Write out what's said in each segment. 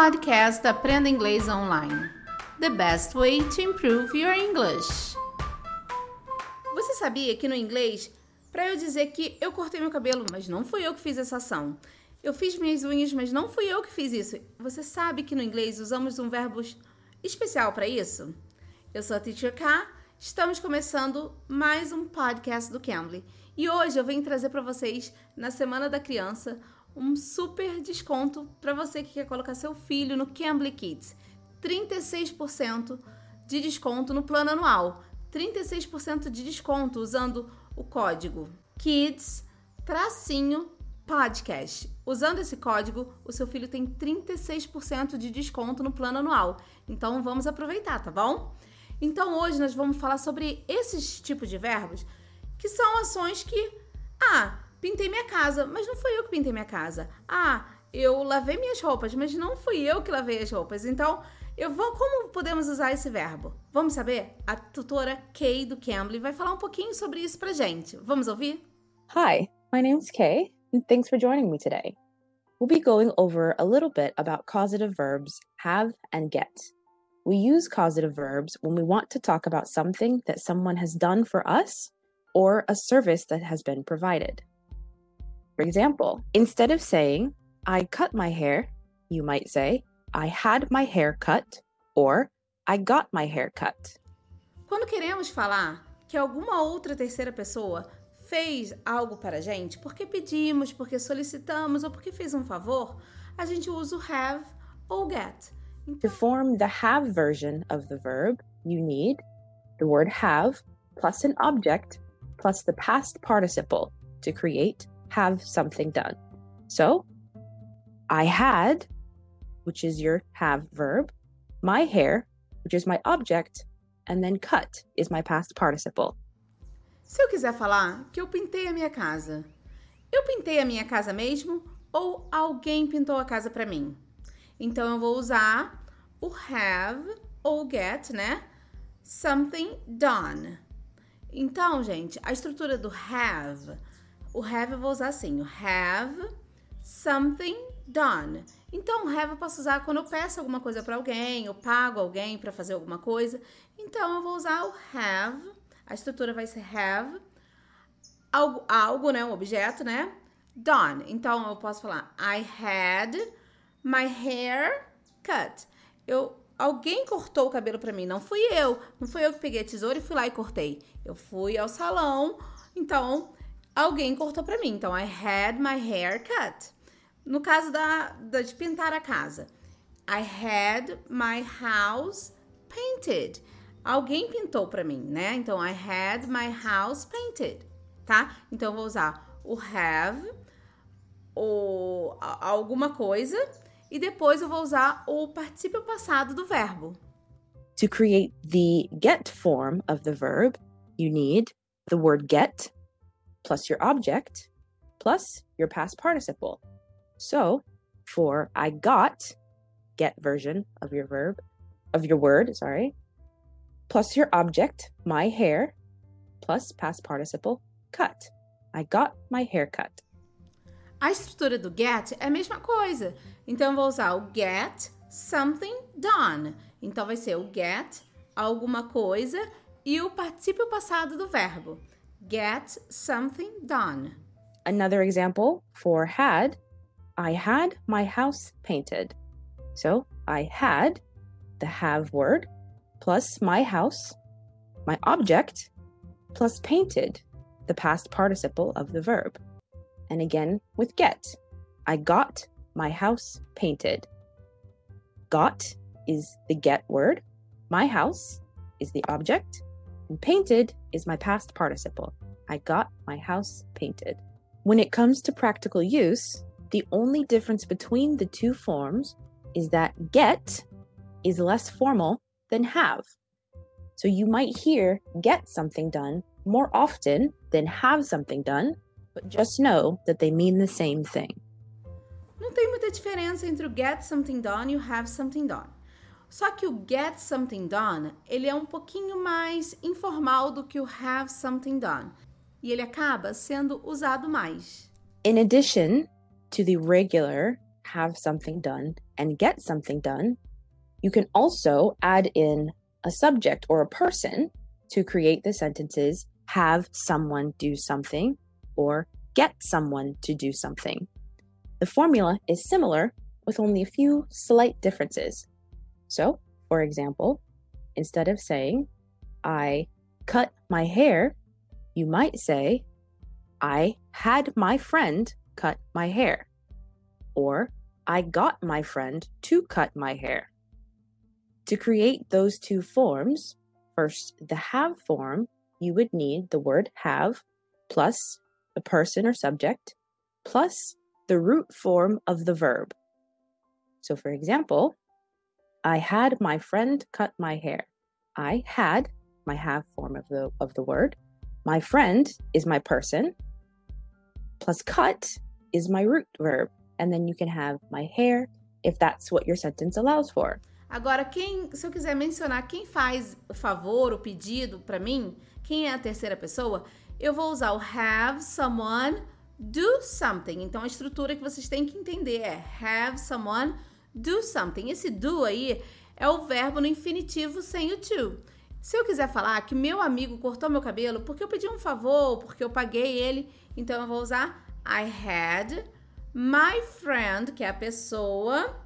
podcast Aprenda Inglês Online. The best way to improve your English. Você sabia que no inglês, para eu dizer que eu cortei meu cabelo, mas não fui eu que fiz essa ação. Eu fiz minhas unhas, mas não fui eu que fiz isso. Você sabe que no inglês usamos um verbo especial para isso? Eu sou a Teacher K. Estamos começando mais um podcast do Cambly. E hoje eu venho trazer para vocês, na Semana da Criança, um super desconto para você que quer colocar seu filho no Cambly Kids. 36% de desconto no plano anual. 36% de desconto usando o código KIDS tracinho podcast. Usando esse código, o seu filho tem 36% de desconto no plano anual. Então vamos aproveitar, tá bom? Então hoje nós vamos falar sobre esses tipos de verbos que são ações que ah, pintei minha casa, mas não fui eu que pintei minha casa. Ah, eu lavei minhas roupas, mas não fui eu que lavei as roupas. Então, eu vou como podemos usar esse verbo? Vamos saber? A tutora Kay do Cambly vai falar um pouquinho sobre isso pra gente. Vamos ouvir? Hi, my name's Kay, and thanks for joining me today. We'll be going over a little bit about causative verbs have and get. We use causative verbs when we want to talk about something that someone has done for us or a service that has been provided. For example, instead of saying, I cut my hair, you might say, I had my hair cut or I got my hair cut. Quando queremos falar que alguma outra terceira pessoa fez algo para a gente, porque pedimos, porque solicitamos ou porque fez um favor, a gente usa o have ou get. To form the have version of the verb, you need the word have plus an object plus the past participle to create have something done. So, I had, which is your have verb, my hair, which is my object, and then cut is my past participle. Se eu quiser falar que eu pintei a minha casa, eu pintei a minha casa mesmo ou alguém pintou a casa para mim? Então eu vou usar o have ou get, né? Something done. Então, gente, a estrutura do have o have eu vou usar assim, o have something done. Então, have eu posso usar quando eu peço alguma coisa para alguém, eu pago alguém para fazer alguma coisa. Então, eu vou usar o have. A estrutura vai ser have algo, algo, né, um objeto, né? Done. Então, eu posso falar I had my hair cut. Eu alguém cortou o cabelo para mim, não fui eu. Não fui eu que peguei a tesoura e fui lá e cortei. Eu fui ao salão. Então, alguém cortou para mim. Então, I had my hair cut. No caso da, da, de pintar a casa, I had my house painted. Alguém pintou para mim, né? Então, I had my house painted, tá? Então, eu vou usar o have, ou alguma coisa, e depois eu vou usar o particípio passado do verbo. To create the get form of the verb, you need the word get plus your object plus your past participle. So for I got, get version of your verb, of your word, sorry, plus your object, my hair, plus past participle, cut. I got my hair cut. A estrutura do get é a mesma coisa. Então, vou usar o get something done. Então, vai ser o get alguma coisa e o particípio passado do verbo. Get something done. Another example for had, I had my house painted. So I had the have word plus my house, my object, plus painted, the past participle of the verb. And again with get, I got my house painted. Got is the get word, my house is the object, and painted is my past participle. I got my house painted. When it comes to practical use, the only difference between the two forms is that get is less formal than have. So you might hear get something done more often than have something done, but just know that they mean the same thing. Não tem muita diferença entre o get something done e o have something done. Só que o get something done, ele é um pouquinho mais informal do que o have something done. E ele acaba sendo usado mais. In addition to the regular have something done and get something done, you can also add in a subject or a person to create the sentences have someone do something or get someone to do something. The formula is similar with only a few slight differences. So, for example, instead of saying, I cut my hair, you might say, I had my friend cut my hair. Or, I got my friend to cut my hair. To create those two forms, first the have form, you would need the word have plus the person or subject plus the root form of the verb. So, for example, I had my friend cut my hair. I had my have form of the of the word. My friend is my person. Plus cut is my root verb. And then you can have my hair if that's what your sentence allows for. Agora, quem, se eu quiser mencionar quem faz o favor, o pedido para mim, quem é a terceira pessoa, eu vou usar o have someone do something. Então, a estrutura que vocês têm que entender é have someone do something. Esse do aí é o verbo no infinitivo sem o to. Se eu quiser falar que meu amigo cortou meu cabelo porque eu pedi um favor, porque eu paguei ele, então eu vou usar I had my friend, que é a pessoa,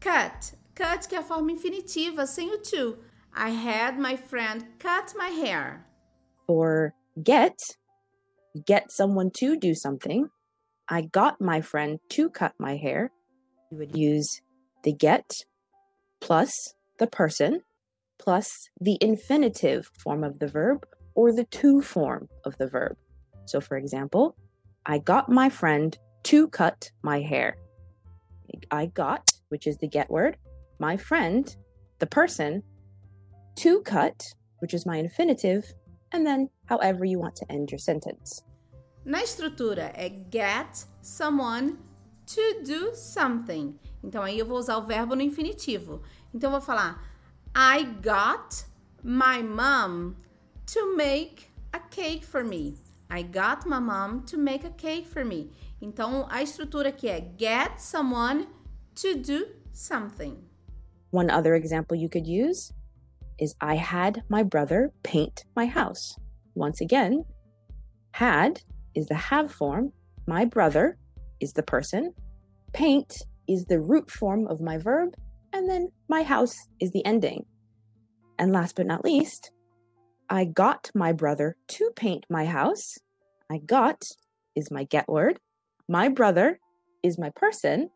cut. Cut, que é a forma infinitiva, sem o to. I had my friend cut my hair. For get, get someone to do something. I got my friend to cut my hair. You would use the get plus the person plus the infinitive form of the verb or the to form of the verb. So, for example, I got my friend to cut my hair. I got, which is the get word, my friend, the person, to cut, which is my infinitive, and then however you want to end your sentence. Na estrutura é get someone to do something. Então aí eu vou usar o verbo no infinitivo. Então eu vou falar I got my mom to make a cake for me. I got my mom to make a cake for me. Então a estrutura aqui é get someone to do something. One other example you could use is I had my brother paint my house. Once again, had is the have form, my brother is the person, paint is the root form of my verb, and then my house is the ending. And last but not least, I got my brother to paint my house. I got is my get word. My brother is my person.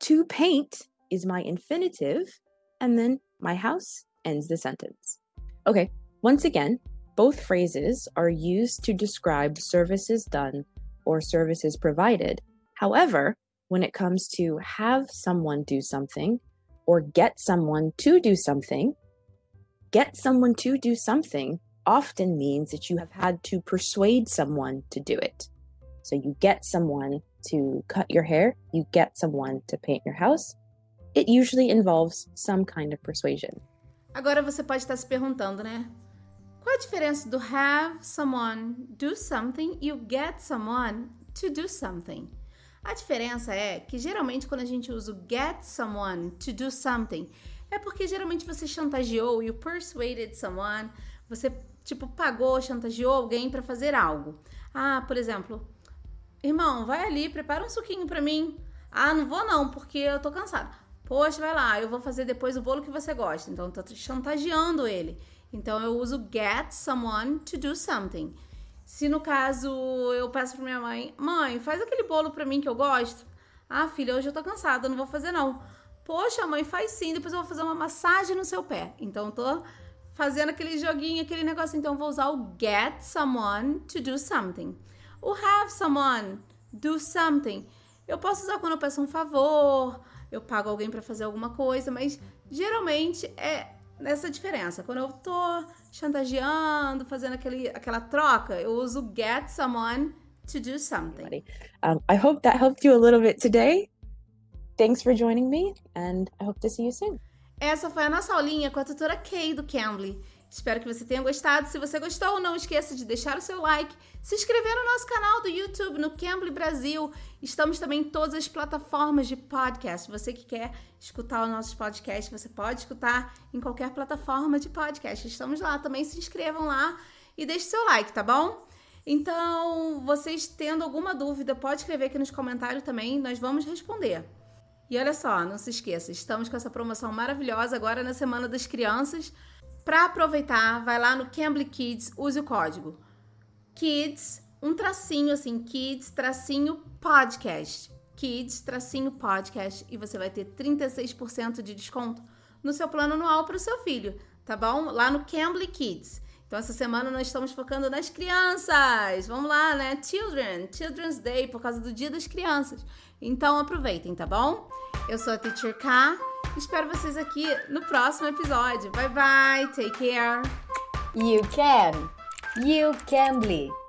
To paint is my infinitive and then my house ends the sentence. Okay, once again, both phrases are used to describe services done or services provided. However, when it comes to have someone do something or get someone to do something, get someone to do something often means that you have had to persuade someone to do it. So you get someone to cut your hair, you get someone to paint your house, it usually involves some kind of persuasion. Agora você pode estar se perguntando, né? Qual a diferença do have someone do something e o get someone to do something? A diferença é que geralmente quando a gente usa o get someone to do something, é porque geralmente você chantageou e persuaded someone, você tipo pagou, chantageou alguém para fazer algo. Ah, por exemplo, irmão, vai ali, prepara um suquinho para mim. Ah, não vou não, porque eu tô cansado. Poxa, vai lá, eu vou fazer depois o bolo que você gosta. Então, tô chantageando ele. Então, eu uso get someone to do something. Se no caso eu peço pra minha mãe, mãe, faz aquele bolo pra mim que eu gosto. Ah, filha, hoje eu tô cansada, não vou fazer não. Poxa, mãe, faz sim, depois eu vou fazer uma massagem no seu pé. Então, eu tô fazendo aquele joguinho, aquele negócio. Então, eu vou usar o get someone to do something. O have someone do something. Eu posso usar quando eu peço um favor eu pago alguém para fazer alguma coisa, mas geralmente é nessa diferença. Quando eu tô chantageando, fazendo aquele, aquela troca, eu uso get someone to do something. Um, I hope that helped you a little bit today. Thanks for joining me and I hope to see you soon. Essa foi a nossa aulinha com a tutora Kay do Cambly. Espero que você tenha gostado. Se você gostou, não esqueça de deixar o seu like, se inscrever no nosso canal do YouTube, no Cambly Brasil. Estamos também em todas as plataformas de podcast. Você que quer escutar os nossos podcasts, você pode escutar em qualquer plataforma de podcast. Estamos lá também. Se inscrevam lá e deixe seu like, tá bom? Então, vocês tendo alguma dúvida, pode escrever aqui nos comentários também, nós vamos responder. E olha só, não se esqueça, estamos com essa promoção maravilhosa agora na Semana das Crianças. Para aproveitar, vai lá no Cambly Kids, use o código Kids, um tracinho assim, Kids, tracinho podcast. Kids, tracinho podcast e você vai ter 36% de desconto no seu plano anual para o seu filho, tá bom? Lá no Cambly Kids. Então, essa semana nós estamos focando nas crianças. Vamos lá, né? Children, Children's Day, por causa do Dia das Crianças. Então, aproveitem, tá bom? Eu sou a Teacher K. Espero vocês aqui no próximo episódio. Bye bye, take care. You can. You can be.